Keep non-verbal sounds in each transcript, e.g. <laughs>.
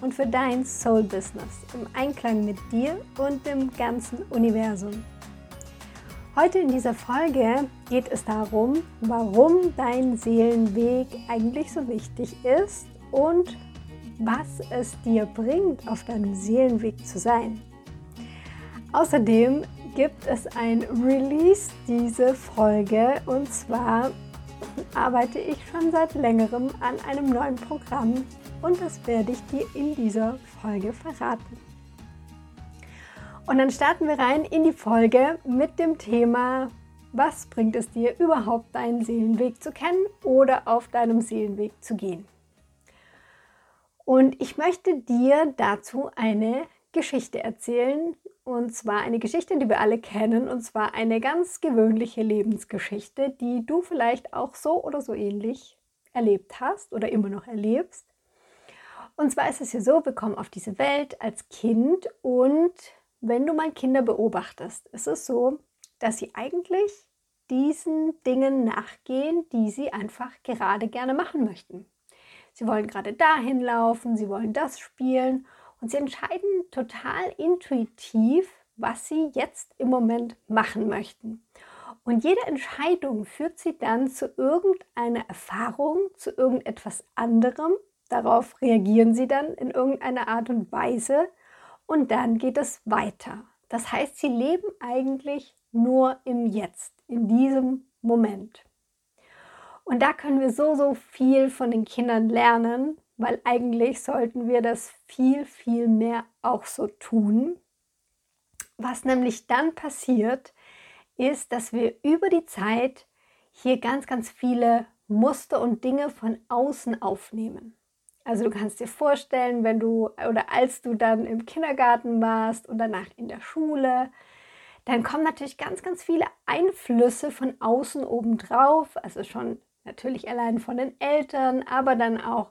und für dein Soul Business im Einklang mit dir und dem ganzen Universum. Heute in dieser Folge geht es darum, warum dein Seelenweg eigentlich so wichtig ist und was es dir bringt, auf deinem Seelenweg zu sein. Außerdem gibt es ein Release diese Folge und zwar arbeite ich schon seit längerem an einem neuen Programm und das werde ich dir in dieser Folge verraten. Und dann starten wir rein in die Folge mit dem Thema, was bringt es dir überhaupt deinen Seelenweg zu kennen oder auf deinem Seelenweg zu gehen. Und ich möchte dir dazu eine Geschichte erzählen. Und zwar eine Geschichte, die wir alle kennen. Und zwar eine ganz gewöhnliche Lebensgeschichte, die du vielleicht auch so oder so ähnlich erlebt hast oder immer noch erlebst. Und zwar ist es ja so, wir kommen auf diese Welt als Kind und wenn du mal Kinder beobachtest, ist es so, dass sie eigentlich diesen Dingen nachgehen, die sie einfach gerade gerne machen möchten. Sie wollen gerade dahin laufen, sie wollen das spielen und sie entscheiden total intuitiv, was sie jetzt im Moment machen möchten. Und jede Entscheidung führt sie dann zu irgendeiner Erfahrung, zu irgendetwas anderem, Darauf reagieren sie dann in irgendeiner Art und Weise und dann geht es weiter. Das heißt, sie leben eigentlich nur im Jetzt, in diesem Moment. Und da können wir so, so viel von den Kindern lernen, weil eigentlich sollten wir das viel, viel mehr auch so tun. Was nämlich dann passiert, ist, dass wir über die Zeit hier ganz, ganz viele Muster und Dinge von außen aufnehmen. Also du kannst dir vorstellen, wenn du oder als du dann im Kindergarten warst und danach in der Schule, dann kommen natürlich ganz, ganz viele Einflüsse von außen obendrauf. Also schon natürlich allein von den Eltern, aber dann auch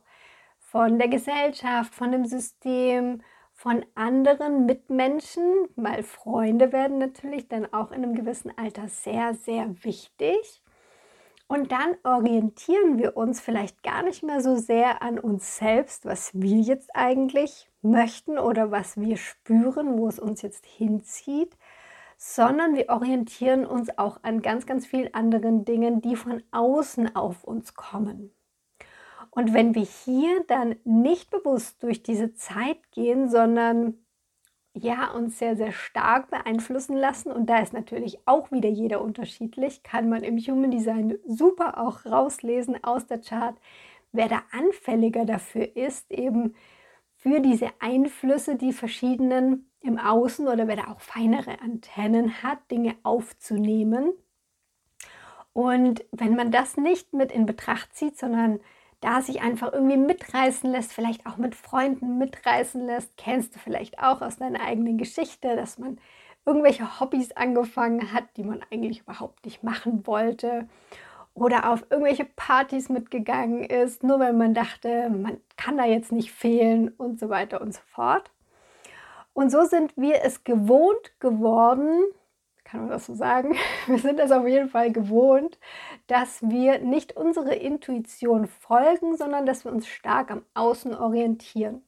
von der Gesellschaft, von dem System, von anderen Mitmenschen, weil Freunde werden natürlich dann auch in einem gewissen Alter sehr, sehr wichtig. Und dann orientieren wir uns vielleicht gar nicht mehr so sehr an uns selbst, was wir jetzt eigentlich möchten oder was wir spüren, wo es uns jetzt hinzieht, sondern wir orientieren uns auch an ganz, ganz vielen anderen Dingen, die von außen auf uns kommen. Und wenn wir hier dann nicht bewusst durch diese Zeit gehen, sondern ja, uns sehr, sehr stark beeinflussen lassen. Und da ist natürlich auch wieder jeder unterschiedlich. Kann man im Human Design super auch rauslesen aus der Chart, wer da anfälliger dafür ist, eben für diese Einflüsse, die verschiedenen im Außen oder wer da auch feinere Antennen hat, Dinge aufzunehmen. Und wenn man das nicht mit in Betracht zieht, sondern da sich einfach irgendwie mitreißen lässt, vielleicht auch mit Freunden mitreißen lässt. Kennst du vielleicht auch aus deiner eigenen Geschichte, dass man irgendwelche Hobbys angefangen hat, die man eigentlich überhaupt nicht machen wollte oder auf irgendwelche Partys mitgegangen ist, nur weil man dachte, man kann da jetzt nicht fehlen und so weiter und so fort. Und so sind wir es gewohnt geworden, kann man das so sagen? <laughs> Wir sind es auf jeden Fall gewohnt, dass wir nicht unsere Intuition folgen, sondern dass wir uns stark am Außen orientieren.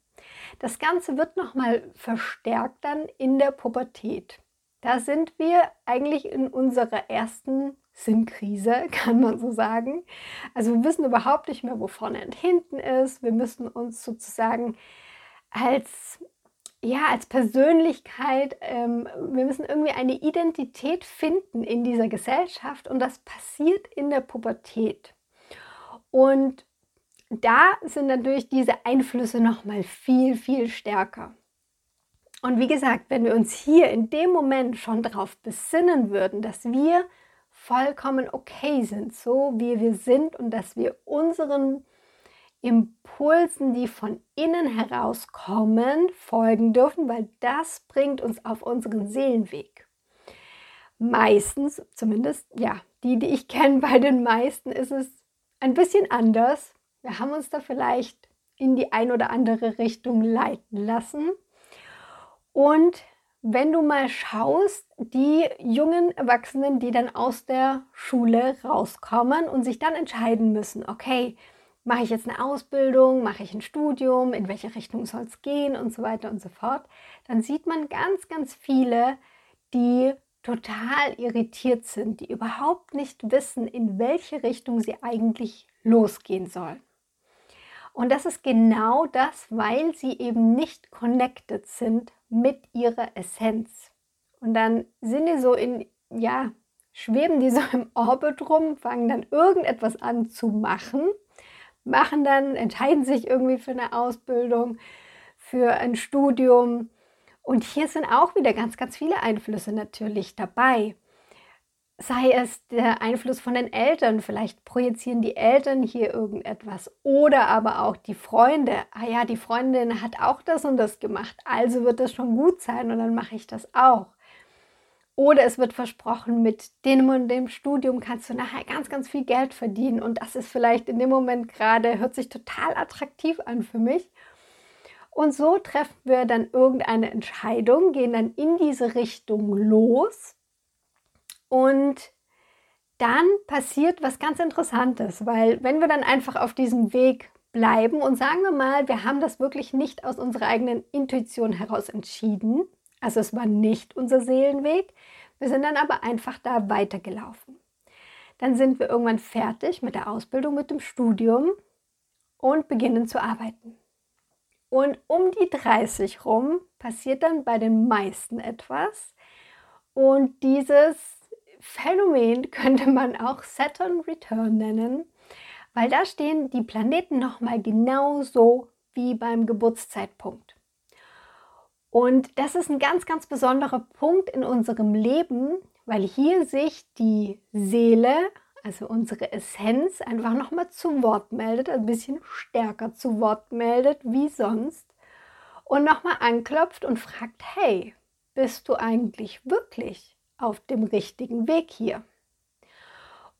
Das Ganze wird nochmal verstärkt dann in der Pubertät. Da sind wir eigentlich in unserer ersten Sinnkrise, <laughs> kann man so sagen. Also wir wissen überhaupt nicht mehr, wo vorne und hinten ist. Wir müssen uns sozusagen als ja, als Persönlichkeit, ähm, wir müssen irgendwie eine Identität finden in dieser Gesellschaft und das passiert in der Pubertät. Und da sind natürlich diese Einflüsse noch mal viel, viel stärker. Und wie gesagt, wenn wir uns hier in dem Moment schon darauf besinnen würden, dass wir vollkommen okay sind, so wie wir sind und dass wir unseren Impulsen, die von innen herauskommen, folgen dürfen, weil das bringt uns auf unseren Seelenweg. Meistens, zumindest, ja, die, die ich kenne, bei den meisten ist es ein bisschen anders. Wir haben uns da vielleicht in die ein oder andere Richtung leiten lassen. Und wenn du mal schaust, die jungen Erwachsenen, die dann aus der Schule rauskommen und sich dann entscheiden müssen, okay, mache ich jetzt eine Ausbildung, mache ich ein Studium, in welche Richtung soll es gehen? Und so weiter und so fort, dann sieht man ganz, ganz viele, die total irritiert sind, die überhaupt nicht wissen, in welche Richtung sie eigentlich losgehen sollen. Und das ist genau das, weil sie eben nicht connected sind mit ihrer Essenz. Und dann sind die so in, ja, schweben die so im Orbit rum, fangen dann irgendetwas an zu machen, machen dann, entscheiden sich irgendwie für eine Ausbildung, für ein Studium. Und hier sind auch wieder ganz, ganz viele Einflüsse natürlich dabei sei es der Einfluss von den Eltern, vielleicht projizieren die Eltern hier irgendetwas oder aber auch die Freunde. Ah ja, die Freundin hat auch das und das gemacht, also wird das schon gut sein und dann mache ich das auch. Oder es wird versprochen, mit dem und dem Studium kannst du nachher ganz, ganz viel Geld verdienen und das ist vielleicht in dem Moment gerade, hört sich total attraktiv an für mich. Und so treffen wir dann irgendeine Entscheidung, gehen dann in diese Richtung los und dann passiert was ganz Interessantes, weil wenn wir dann einfach auf diesem Weg bleiben und sagen wir mal, wir haben das wirklich nicht aus unserer eigenen Intuition heraus entschieden, also es war nicht unser Seelenweg, wir sind dann aber einfach da weitergelaufen. Dann sind wir irgendwann fertig mit der Ausbildung, mit dem Studium und beginnen zu arbeiten. Und um die 30 rum passiert dann bei den meisten etwas. Und dieses Phänomen <laughs> könnte man auch Saturn Return nennen, weil da stehen die Planeten nochmal genauso wie beim Geburtszeitpunkt. Und das ist ein ganz, ganz besonderer Punkt in unserem Leben, weil hier sich die Seele, also unsere Essenz, einfach nochmal zu Wort meldet, ein bisschen stärker zu Wort meldet wie sonst und nochmal anklopft und fragt, hey, bist du eigentlich wirklich auf dem richtigen Weg hier.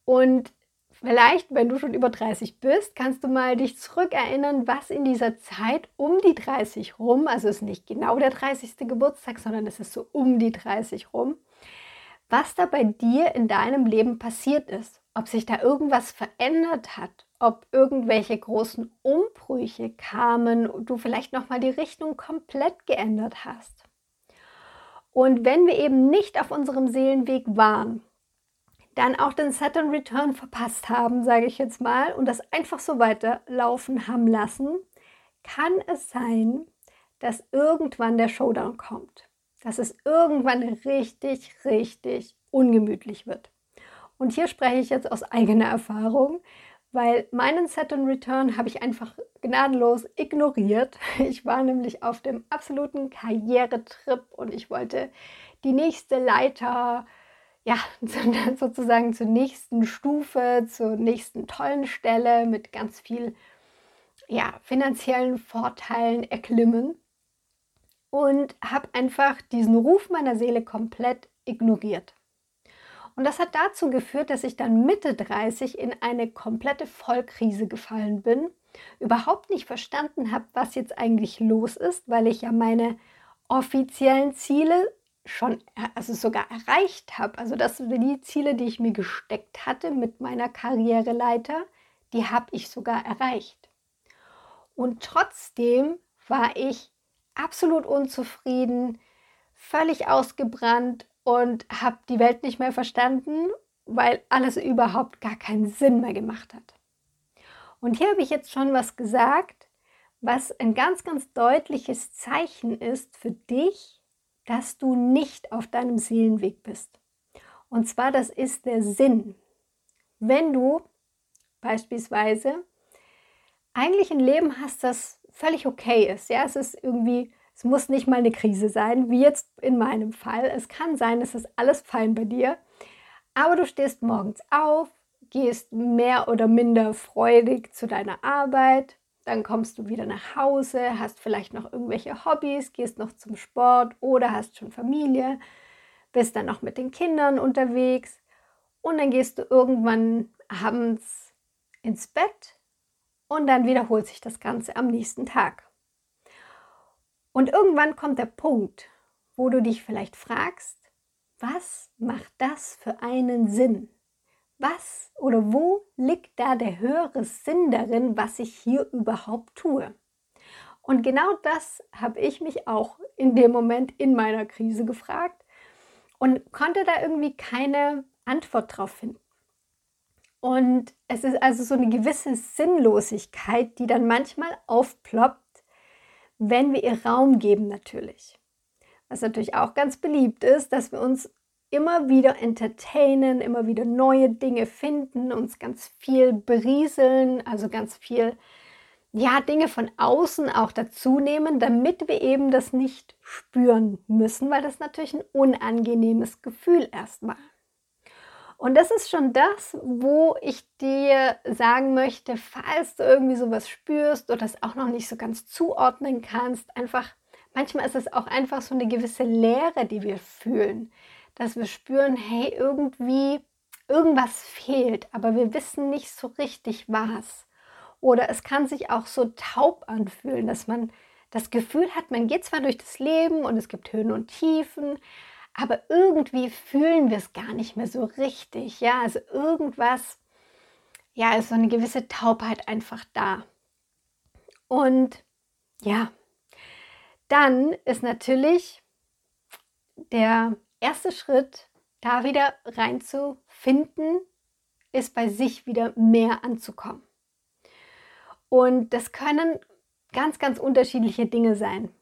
Und vielleicht, wenn du schon über 30 bist, kannst du mal dich zurückerinnern, was in dieser Zeit um die 30 rum, also es ist nicht genau der 30. Geburtstag, sondern es ist so um die 30 rum, was da bei dir in deinem Leben passiert ist, ob sich da irgendwas verändert hat, ob irgendwelche großen Umbrüche kamen und du vielleicht noch mal die Richtung komplett geändert hast. Und wenn wir eben nicht auf unserem Seelenweg waren, dann auch den Saturn Return verpasst haben, sage ich jetzt mal, und das einfach so weiterlaufen haben lassen, kann es sein, dass irgendwann der Showdown kommt. Dass es irgendwann richtig, richtig ungemütlich wird. Und hier spreche ich jetzt aus eigener Erfahrung, weil meinen Saturn Return habe ich einfach gnadenlos ignoriert. <laughs> Ich war nämlich auf dem absoluten Karrieretrip und ich wollte die nächste Leiter, ja, <laughs> sozusagen zur nächsten Stufe, zur nächsten tollen Stelle mit ganz viel ja, finanziellen Vorteilen erklimmen und habe einfach diesen Ruf meiner Seele komplett ignoriert. Und das hat dazu geführt, dass ich dann Mitte 30 in eine komplette Vollkrise gefallen bin, überhaupt nicht verstanden habe, was jetzt eigentlich los ist, weil ich ja meine offiziellen Ziele schon, also sogar erreicht habe. Also das die Ziele, die ich mir gesteckt hatte mit meiner Karriereleiter, die habe ich sogar erreicht. Und trotzdem war ich absolut unzufrieden, völlig ausgebrannt und habe die Welt nicht mehr verstanden, weil alles überhaupt gar keinen Sinn mehr gemacht hat. Und hier habe ich jetzt schon was gesagt, was ein ganz, ganz deutliches Zeichen ist für dich, dass du nicht auf deinem Seelenweg bist. Und zwar, das ist der Sinn. Wenn du beispielsweise eigentlich ein Leben hast, das völlig okay ist, ja, es ist irgendwie es muss nicht mal eine Krise sein, wie jetzt in meinem Fall. Es kann sein, es ist alles fein bei dir. Aber du stehst morgens auf, gehst mehr oder minder freudig zu deiner Arbeit, dann kommst du wieder nach Hause, hast vielleicht noch irgendwelche Hobbys, gehst noch zum Sport oder hast schon Familie, bist dann noch mit den Kindern unterwegs und dann gehst du irgendwann abends ins Bett und dann wiederholt sich das Ganze am nächsten Tag. Und irgendwann kommt der Punkt, wo du dich vielleicht fragst, was macht das für einen Sinn? Was oder wo liegt da der höhere Sinn darin, was ich hier überhaupt tue? Und genau das habe ich mich auch in dem Moment in meiner Krise gefragt und konnte da irgendwie keine Antwort drauf finden. Und es ist also so eine gewisse Sinnlosigkeit, die dann manchmal aufploppt, wenn wir ihr Raum geben natürlich. Was natürlich auch ganz beliebt ist, dass wir uns immer wieder entertainen, immer wieder neue Dinge finden, uns ganz viel berieseln, also ganz viel ja, Dinge von außen auch dazu nehmen, damit wir eben das nicht spüren müssen, weil das natürlich ein unangenehmes Gefühl erstmal. Und das ist schon das, wo ich dir sagen möchte, falls du irgendwie sowas spürst oder das auch noch nicht so ganz zuordnen kannst, einfach, manchmal ist es auch einfach so eine gewisse Leere, die wir fühlen dass wir spüren, hey, irgendwie, irgendwas fehlt, aber wir wissen nicht so richtig was. Oder es kann sich auch so taub anfühlen, dass man das Gefühl hat, man geht zwar durch das Leben und es gibt Höhen und Tiefen, aber irgendwie fühlen wir es gar nicht mehr so richtig. Ja, also irgendwas, ja, ist so eine gewisse Taubheit einfach da. Und ja, dann ist natürlich der erste Schritt, da wieder reinzufinden, ist bei sich wieder mehr anzukommen. Und das können ganz, ganz unterschiedliche Dinge sein.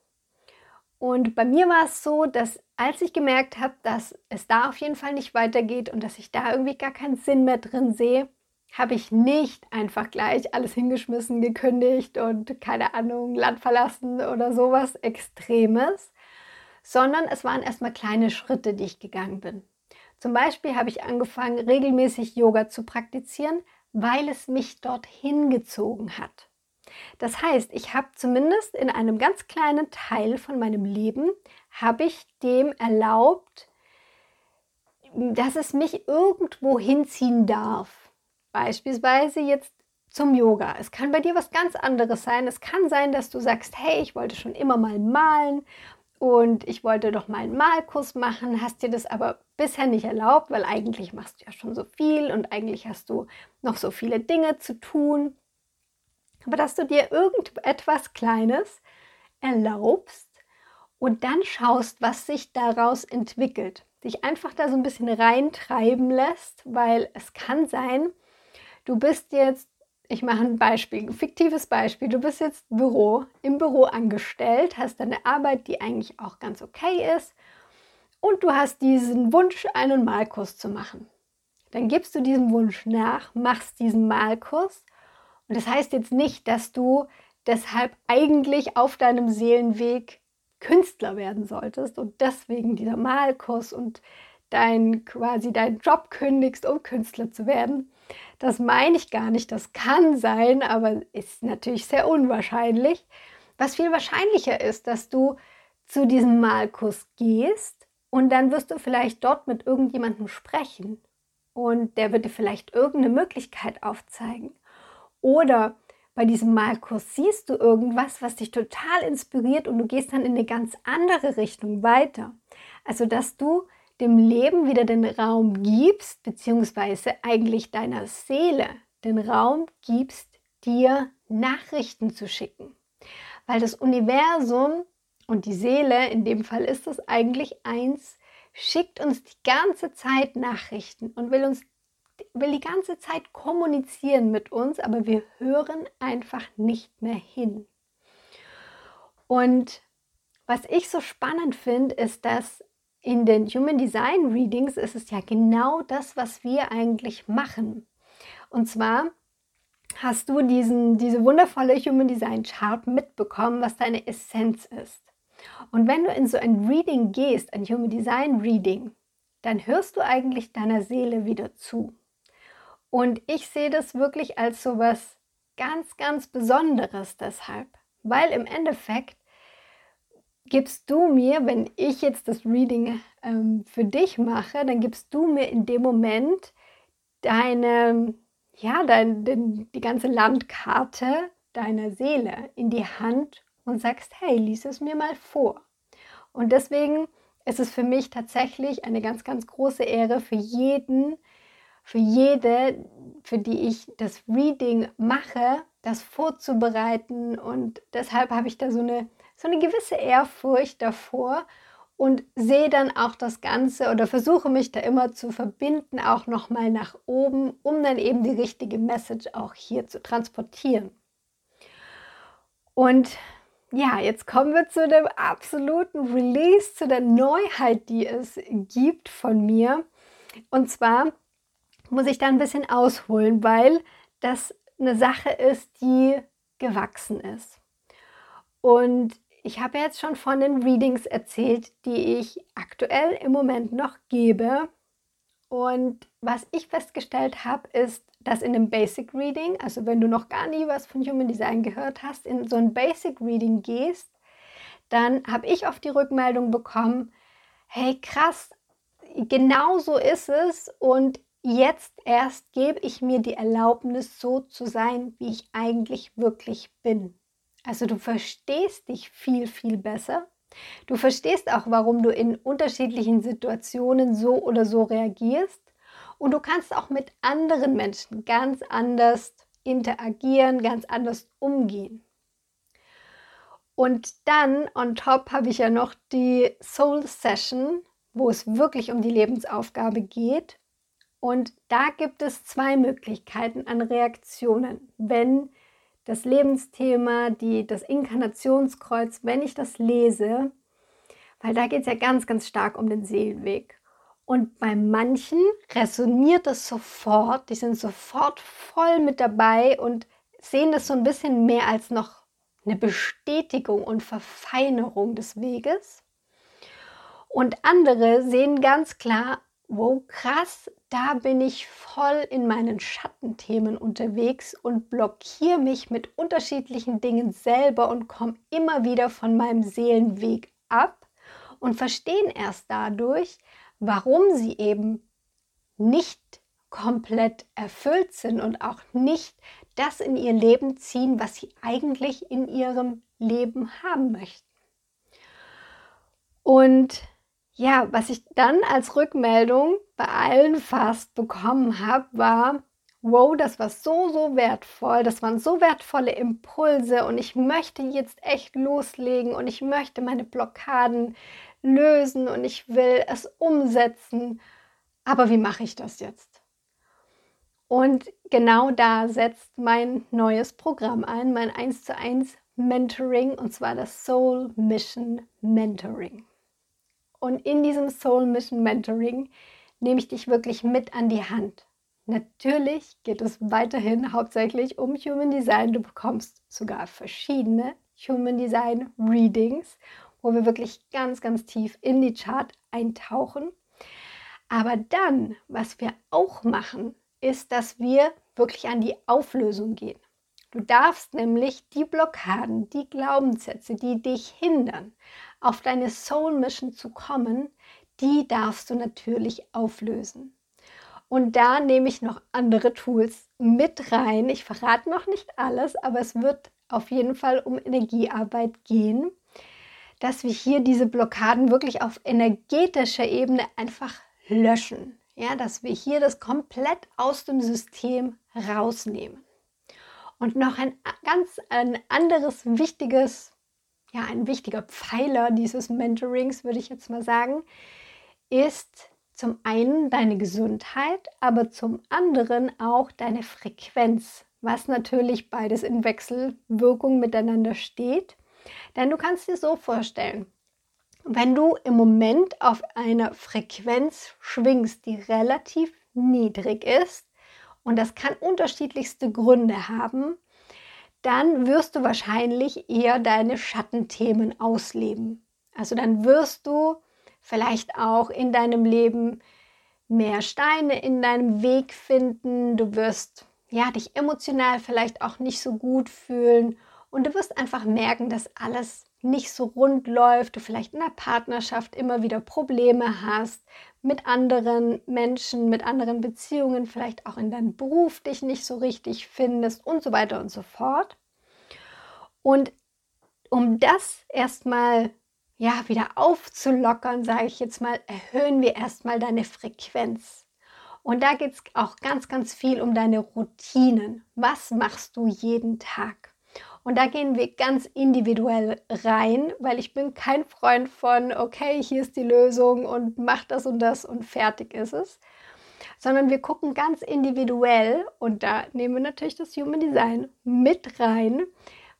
Und bei mir war es so, dass als ich gemerkt habe, dass es da auf jeden Fall nicht weitergeht und dass ich da irgendwie gar keinen Sinn mehr drin sehe, habe ich nicht einfach gleich alles hingeschmissen, gekündigt und keine Ahnung, Land verlassen oder sowas Extremes, sondern es waren erstmal kleine Schritte, die ich gegangen bin. Zum Beispiel habe ich angefangen, regelmäßig Yoga zu praktizieren, weil es mich dorthin gezogen hat. Das heißt, ich habe zumindest in einem ganz kleinen Teil von meinem Leben, habe ich dem erlaubt, dass es mich irgendwo hinziehen darf. Beispielsweise jetzt zum Yoga. Es kann bei dir was ganz anderes sein. Es kann sein, dass du sagst, hey, ich wollte schon immer mal malen und ich wollte doch mal einen Malkurs machen, hast dir das aber bisher nicht erlaubt, weil eigentlich machst du ja schon so viel und eigentlich hast du noch so viele Dinge zu tun. Aber dass du dir irgendetwas Kleines erlaubst und dann schaust, was sich daraus entwickelt. Dich einfach da so ein bisschen reintreiben lässt, weil es kann sein, du bist jetzt ich mache ein Beispiel, ein fiktives Beispiel. Du bist jetzt Büro, im Büro angestellt, hast deine Arbeit, die eigentlich auch ganz okay ist, und du hast diesen Wunsch, einen Malkurs zu machen. Dann gibst du diesem Wunsch nach, machst diesen Malkurs. Und das heißt jetzt nicht, dass du deshalb eigentlich auf deinem Seelenweg Künstler werden solltest und deswegen dieser Malkurs und dein quasi deinen Job kündigst, um Künstler zu werden. Das meine ich gar nicht. Das kann sein, aber ist natürlich sehr unwahrscheinlich. Was viel wahrscheinlicher ist, dass du zu diesem Malkurs gehst und dann wirst du vielleicht dort mit irgendjemandem sprechen und der wird dir vielleicht irgendeine Möglichkeit aufzeigen. Oder bei diesem Malkurs siehst du irgendwas, was dich total inspiriert und du gehst dann in eine ganz andere Richtung weiter. Also, dass du dem Leben wieder den Raum gibst, beziehungsweise eigentlich deiner Seele den Raum gibst, dir Nachrichten zu schicken. Weil das Universum und die Seele, in dem Fall ist es eigentlich eins, schickt uns die ganze Zeit Nachrichten und will uns will die ganze Zeit kommunizieren mit uns, aber wir hören einfach nicht mehr hin. Und was ich so spannend finde, ist, dass in den Human Design Readings ist es ja genau das, was wir eigentlich machen. Und zwar hast du diesen, diese wundervolle Human Design Chart mitbekommen, was deine Essenz ist. Und wenn du in so ein Reading gehst, ein Human Design Reading, dann hörst du eigentlich deiner Seele wieder zu. Und ich sehe das wirklich als so was ganz, ganz Besonderes deshalb, weil im Endeffekt gibst du mir, wenn ich jetzt das Reading ähm, für dich mache, dann gibst du mir in dem Moment deine, ja, dein, den, die ganze Landkarte deiner Seele in die Hand und sagst, hey, lies es mir mal vor. Und deswegen ist es für mich tatsächlich eine ganz, ganz große Ehre für jeden, für jede, für die ich das Reading mache, das vorzubereiten. Und deshalb habe ich da so eine, so eine gewisse Ehrfurcht davor und sehe dann auch das Ganze oder versuche mich da immer zu verbinden, auch nochmal nach oben, um dann eben die richtige Message auch hier zu transportieren. Und ja, jetzt kommen wir zu dem absoluten Release, zu der Neuheit, die es gibt von mir. Und zwar muss ich da ein bisschen ausholen, weil das eine Sache ist, die gewachsen ist. Und ich habe jetzt schon von den Readings erzählt, die ich aktuell im Moment noch gebe. Und was ich festgestellt habe, ist, dass in dem Basic Reading, also wenn du noch gar nie was von Human Design gehört hast, in so ein Basic Reading gehst, dann habe ich oft die Rückmeldung bekommen, hey krass, genau so ist es und jetzt erst gebe ich mir die Erlaubnis, so zu sein, wie ich eigentlich wirklich bin. Also du verstehst dich viel, viel besser. Du verstehst auch, warum du in unterschiedlichen Situationen so oder so reagierst. Und du kannst auch mit anderen Menschen ganz anders interagieren, ganz anders umgehen. Und dann on top habe ich ja noch die Soul Session, wo es wirklich um die Lebensaufgabe geht. Und da gibt es zwei Möglichkeiten an Reaktionen, wenn das Lebensthema, die, das Inkarnationskreuz, wenn ich das lese, weil da geht es ja ganz, ganz stark um den Seelenweg. Und bei manchen resoniert es sofort, die sind sofort voll mit dabei und sehen das so ein bisschen mehr als noch eine Bestätigung und Verfeinerung des Weges. Und andere sehen ganz klar, wow, krass, da bin ich voll in meinen Schattenthemen unterwegs und blockiere mich mit unterschiedlichen Dingen selber und komme immer wieder von meinem Seelenweg ab und verstehen erst dadurch, warum sie eben nicht komplett erfüllt sind und auch nicht das in ihr Leben ziehen, was sie eigentlich in ihrem Leben haben möchten. Und ja, was ich dann als Rückmeldung bei allen fast bekommen habe, war, wow, das war so, so wertvoll, das waren so wertvolle Impulse und ich möchte jetzt echt loslegen und ich möchte meine Blockaden lösen und ich will es umsetzen. Aber wie mache ich das jetzt? Und genau da setzt mein neues Programm ein, mein 1 zu 1 Mentoring und zwar das Soul Mission Mentoring. Und in diesem Soul Mission Mentoring nehme ich dich wirklich mit an die Hand. Natürlich geht es weiterhin hauptsächlich um Human Design. Du bekommst sogar verschiedene Human Design Readings, wo wir wirklich ganz, ganz tief in die Chart eintauchen. Aber dann, was wir auch machen, ist, dass wir wirklich an die Auflösung gehen. Du darfst nämlich die Blockaden, die Glaubenssätze, die dich hindern, auf deine Soul Mission zu kommen, die darfst du natürlich auflösen. Und da nehme ich noch andere Tools mit rein. Ich verrate noch nicht alles, aber es wird auf jeden Fall um Energiearbeit gehen, dass wir hier diese Blockaden wirklich auf energetischer Ebene einfach löschen. Ja, dass wir hier das komplett aus dem System rausnehmen. Und noch ein ganz ein anderes wichtiges, ja, ein wichtiger Pfeiler dieses Mentorings, würde ich jetzt mal sagen, ist zum einen deine Gesundheit, aber zum anderen auch deine Frequenz, was natürlich beides in Wechselwirkung miteinander steht. Denn du kannst dir so vorstellen, wenn du im Moment auf einer Frequenz schwingst, die relativ niedrig ist, und das kann unterschiedlichste Gründe haben, dann wirst du wahrscheinlich eher deine Schattenthemen ausleben. Also dann wirst du vielleicht auch in deinem Leben mehr Steine in deinem Weg finden, du wirst ja, dich emotional vielleicht auch nicht so gut fühlen und du wirst einfach merken, dass alles nicht so rund läuft, du vielleicht in der Partnerschaft immer wieder Probleme hast, mit anderen Menschen, mit anderen Beziehungen, vielleicht auch in deinem Beruf dich nicht so richtig findest und so weiter und so fort. Und um das erstmal ja wieder aufzulockern, sage ich jetzt mal, erhöhen wir erstmal deine Frequenz. Und da geht es auch ganz, ganz viel um deine Routinen. Was machst du jeden Tag? Und da gehen wir ganz individuell rein, weil ich bin kein Freund von, okay, hier ist die Lösung und mach das und das und fertig ist es. Sondern wir gucken ganz individuell und da nehmen wir natürlich das Human Design mit rein,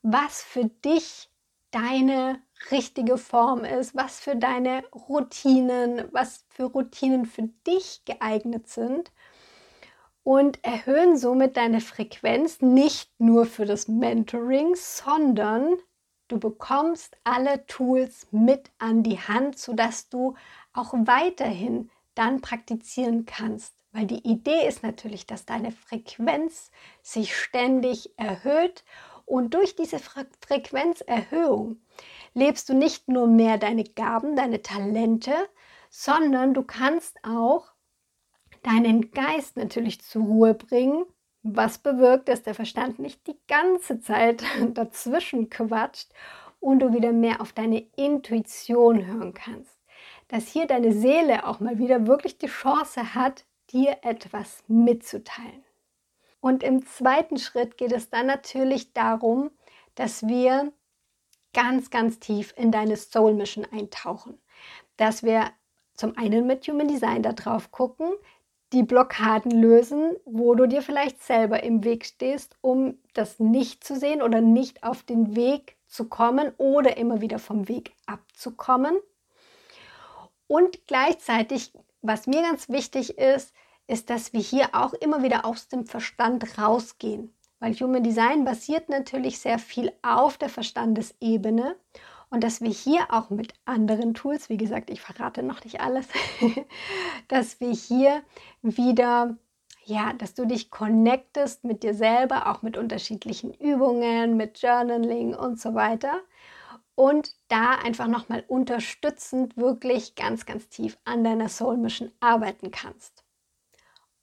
was für dich deine richtige Form ist, was für deine Routinen, was für Routinen für dich geeignet sind und erhöhen somit deine Frequenz nicht nur für das Mentoring, sondern du bekommst alle Tools mit an die Hand, sodass du auch weiterhin dann praktizieren kannst. Weil die Idee ist natürlich, dass deine Frequenz sich ständig erhöht und durch diese Fre Frequenzerhöhung lebst du nicht nur mehr deine Gaben, deine Talente, sondern du kannst auch deinen Geist natürlich zur Ruhe bringen, was bewirkt, dass der Verstand nicht die ganze Zeit <laughs> dazwischen quatscht und du wieder mehr auf deine Intuition hören kannst. Dass hier deine Seele auch mal wieder wirklich die Chance hat, dir etwas mitzuteilen. Und im zweiten Schritt geht es dann natürlich darum, dass wir ganz, ganz tief in deine Soul Mission eintauchen. Dass wir zum einen mit Human Design da drauf gucken, die Blockaden lösen, wo du dir vielleicht selber im Weg stehst, um das nicht zu sehen oder nicht auf den Weg zu kommen oder immer wieder vom Weg abzukommen. Und gleichzeitig, was mir ganz wichtig ist, ist, dass wir hier auch immer wieder aus dem Verstand rausgehen. Weil Human Design basiert natürlich sehr viel auf der Verstandesebene und dass wir hier auch mit anderen Tools, wie gesagt, ich verrate noch nicht alles, <laughs> dass wir hier wieder, ja, dass du dich connectest mit dir selber, auch mit unterschiedlichen Übungen, mit Journaling und so weiter. Und da einfach nochmal unterstützend wirklich ganz, ganz tief an deiner Soul Mission arbeiten kannst.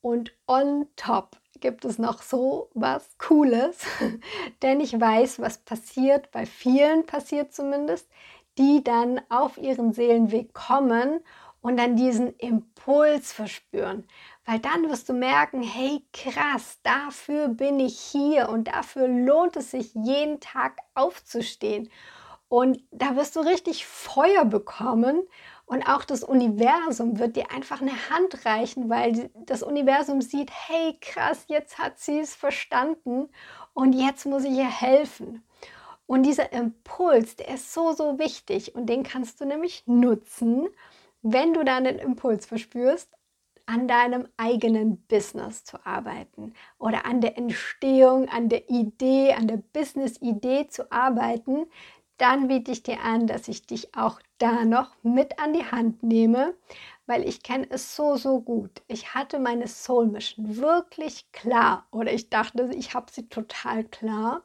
Und on top gibt es noch so was Cooles, <laughs> denn ich weiß, was passiert, bei vielen passiert zumindest, die dann auf ihren Seelenweg kommen und dann diesen Impuls verspüren. Weil dann wirst du merken, hey krass, dafür bin ich hier und dafür lohnt es sich jeden Tag aufzustehen. Und da wirst du richtig Feuer bekommen und auch das Universum wird dir einfach eine Hand reichen, weil das Universum sieht, hey krass, jetzt hat sie es verstanden und jetzt muss ich ihr helfen. Und dieser Impuls, der ist so, so wichtig und den kannst du nämlich nutzen, wenn du dann den Impuls verspürst, an deinem eigenen Business zu arbeiten oder an der Entstehung, an der Idee, an der Business-Idee zu arbeiten, dann biete ich dir an, dass ich dich auch da noch mit an die Hand nehme, weil ich kenne es so, so gut. Ich hatte meine Soul Mission wirklich klar oder ich dachte, ich habe sie total klar.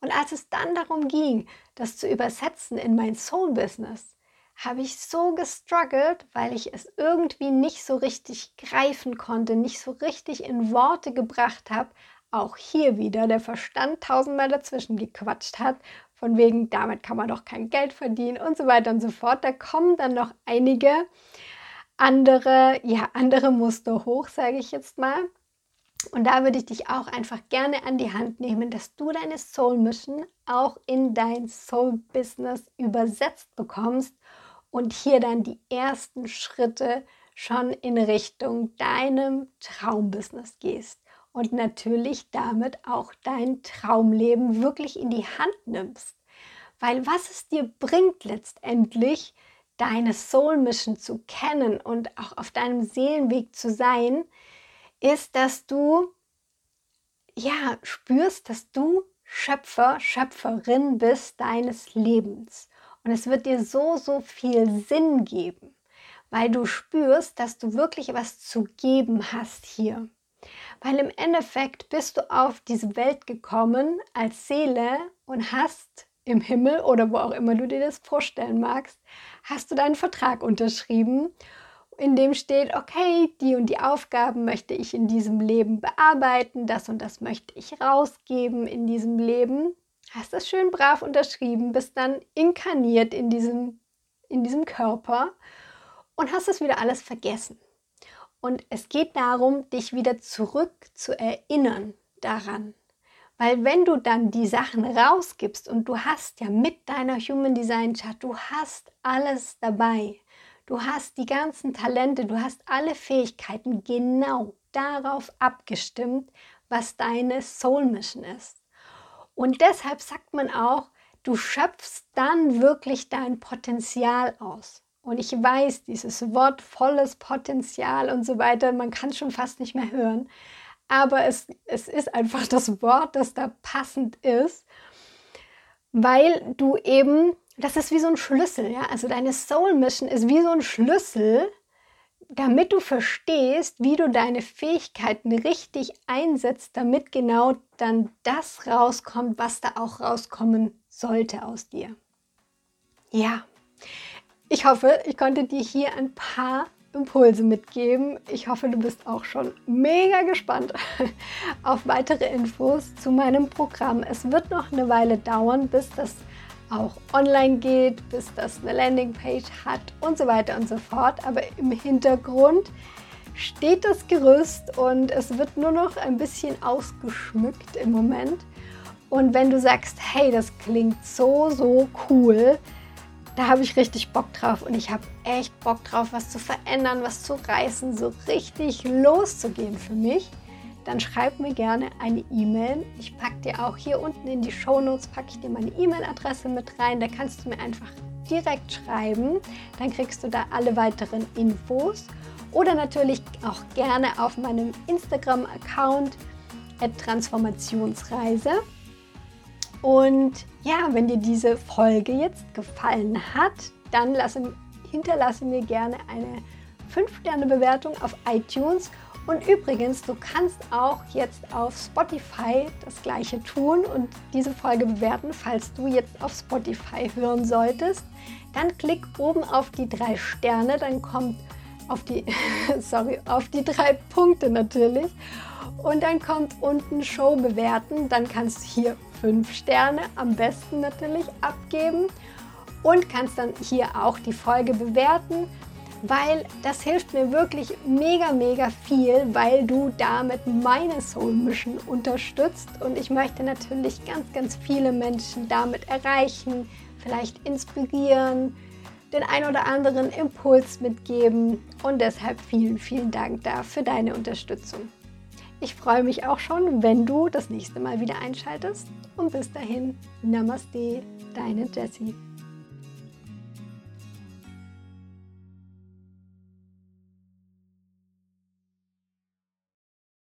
Und als es dann darum ging, das zu übersetzen in mein Soul Business, habe ich so gestruggelt, weil ich es irgendwie nicht so richtig greifen konnte, nicht so richtig in Worte gebracht habe. Auch hier wieder der Verstand tausendmal dazwischen gequatscht hat von wegen, damit kann man doch kein Geld verdienen und so weiter und so fort. Da kommen dann noch einige andere, ja, andere Muster hoch, sage ich jetzt mal. Und da würde ich dich auch einfach gerne an die Hand nehmen, dass du deine Soul Mission auch in dein Soul Business übersetzt bekommst und hier dann die ersten Schritte schon in Richtung deinem Traumbusiness gehst und natürlich damit auch dein Traumleben wirklich in die Hand nimmst. Weil was es dir bringt letztendlich, deine Soul Mission zu kennen und auch auf deinem Seelenweg zu sein, ist, dass du ja spürst, dass du Schöpfer, Schöpferin bist deines Lebens. Und es wird dir so, so viel Sinn geben, weil du spürst, dass du wirklich was zu geben hast hier Weil im Endeffekt bist du auf diese Welt gekommen als Seele und hast im Himmel oder wo auch immer du dir das vorstellen magst, hast du deinen Vertrag unterschrieben, in dem steht, okay, die und die Aufgaben möchte ich in diesem Leben bearbeiten, das und das möchte ich rausgeben in diesem Leben. Hast das schön brav unterschrieben, bist dann inkarniert in diesem, in diesem Körper und hast es wieder alles vergessen. Und es geht darum, dich wieder zurück zu erinnern daran. Weil wenn du dann die Sachen rausgibst und du hast ja mit deiner Human Design Chart, du hast alles dabei. Du hast die ganzen Talente, du hast alle Fähigkeiten genau darauf abgestimmt, was deine Soul Mission ist. Und deshalb sagt man auch, du schöpfst dann wirklich dein Potenzial aus. Und ich weiß, dieses Wort volles Potenzial und so weiter, man kann es schon fast nicht mehr hören. Aber es, es ist einfach <laughs> das Wort, das da passend ist, weil du eben, das ist wie so ein Schlüssel, ja. Also deine Soul Mission ist wie so ein Schlüssel, damit du verstehst, wie du deine Fähigkeiten richtig einsetzt, damit genau dann das rauskommt, was da auch rauskommen sollte aus dir. Ja, ich hoffe, ich konnte dir hier ein paar Impulse mitgeben. Ich hoffe, du bist auch schon mega gespannt <laughs> auf weitere Infos zu meinem Programm. Es wird noch eine Weile dauern, bis das auch online geht, bis das eine Landingpage hat und so weiter und so fort. Aber im Hintergrund steht das Gerüst und es wird nur noch ein bisschen ausgeschmückt im Moment. Und wenn du sagst, hey, das klingt so, so cool, da habe ich richtig Bock drauf und ich habe echt Bock drauf, was zu verändern, was zu reißen, so richtig loszugehen für mich, dann schreib mir gerne eine E-Mail. Ich packe dir auch hier unten in die Show Notes packe ich dir meine E-Mail-Adresse mit rein. Da kannst du mir einfach direkt schreiben. Dann kriegst du da alle weiteren Infos. Oder natürlich auch gerne auf meinem Instagram-Account Transformationsreise. Und ja, wenn dir diese Folge jetzt gefallen hat, dann lasse, hinterlasse mir gerne eine 5-Sterne-Bewertung auf iTunes. Und übrigens, du kannst auch jetzt auf Spotify das gleiche tun und diese Folge bewerten, falls du jetzt auf Spotify hören solltest. Dann klick oben auf die drei Sterne, dann kommt auf die, <laughs> sorry, auf die drei Punkte natürlich. Und dann kommt unten Show bewerten. Dann kannst du hier fünf Sterne am besten natürlich abgeben und kannst dann hier auch die Folge bewerten, weil das hilft mir wirklich mega, mega viel, weil du damit meine Soul Mission unterstützt und ich möchte natürlich ganz, ganz viele Menschen damit erreichen, vielleicht inspirieren, den ein oder anderen Impuls mitgeben und deshalb vielen, vielen Dank da für deine Unterstützung. Ich freue mich auch schon, wenn du das nächste Mal wieder einschaltest. Und bis dahin, Namaste, deine Jessie.